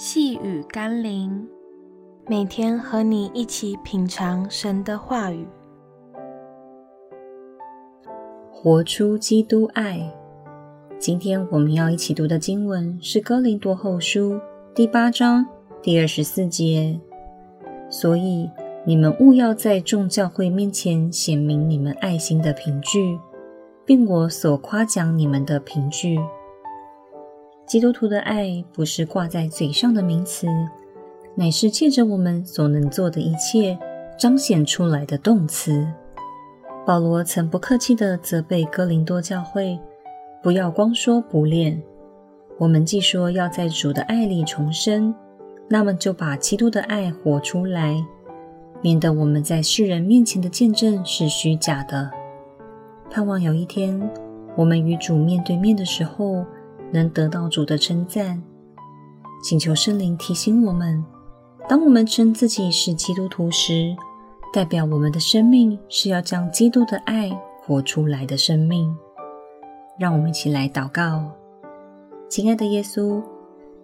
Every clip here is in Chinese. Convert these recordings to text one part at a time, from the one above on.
细雨甘霖，每天和你一起品尝神的话语，活出基督爱。今天我们要一起读的经文是《哥林多后书》第八章第二十四节。所以你们务要在众教会面前显明你们爱心的凭据，并我所夸奖你们的凭据。基督徒的爱不是挂在嘴上的名词，乃是借着我们所能做的一切彰显出来的动词。保罗曾不客气地责备哥林多教会，不要光说不练。我们既说要在主的爱里重生，那么就把基督的爱活出来，免得我们在世人面前的见证是虚假的。盼望有一天，我们与主面对面的时候，能得到主的称赞，请求圣灵提醒我们：当我们称自己是基督徒时，代表我们的生命是要将基督的爱活出来的生命。让我们一起来祷告：亲爱的耶稣，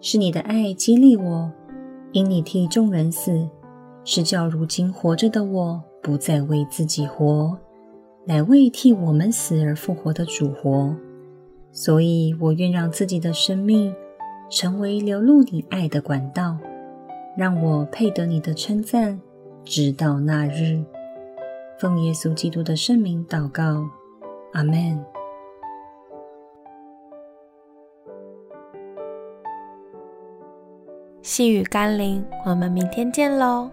是你的爱激励我，因你替众人死，是叫如今活着的我不再为自己活，乃为替我们死而复活的主活。所以，我愿让自己的生命成为流露你爱的管道，让我配得你的称赞，直到那日。奉耶稣基督的圣名祷告，阿门。细雨甘霖，我们明天见喽。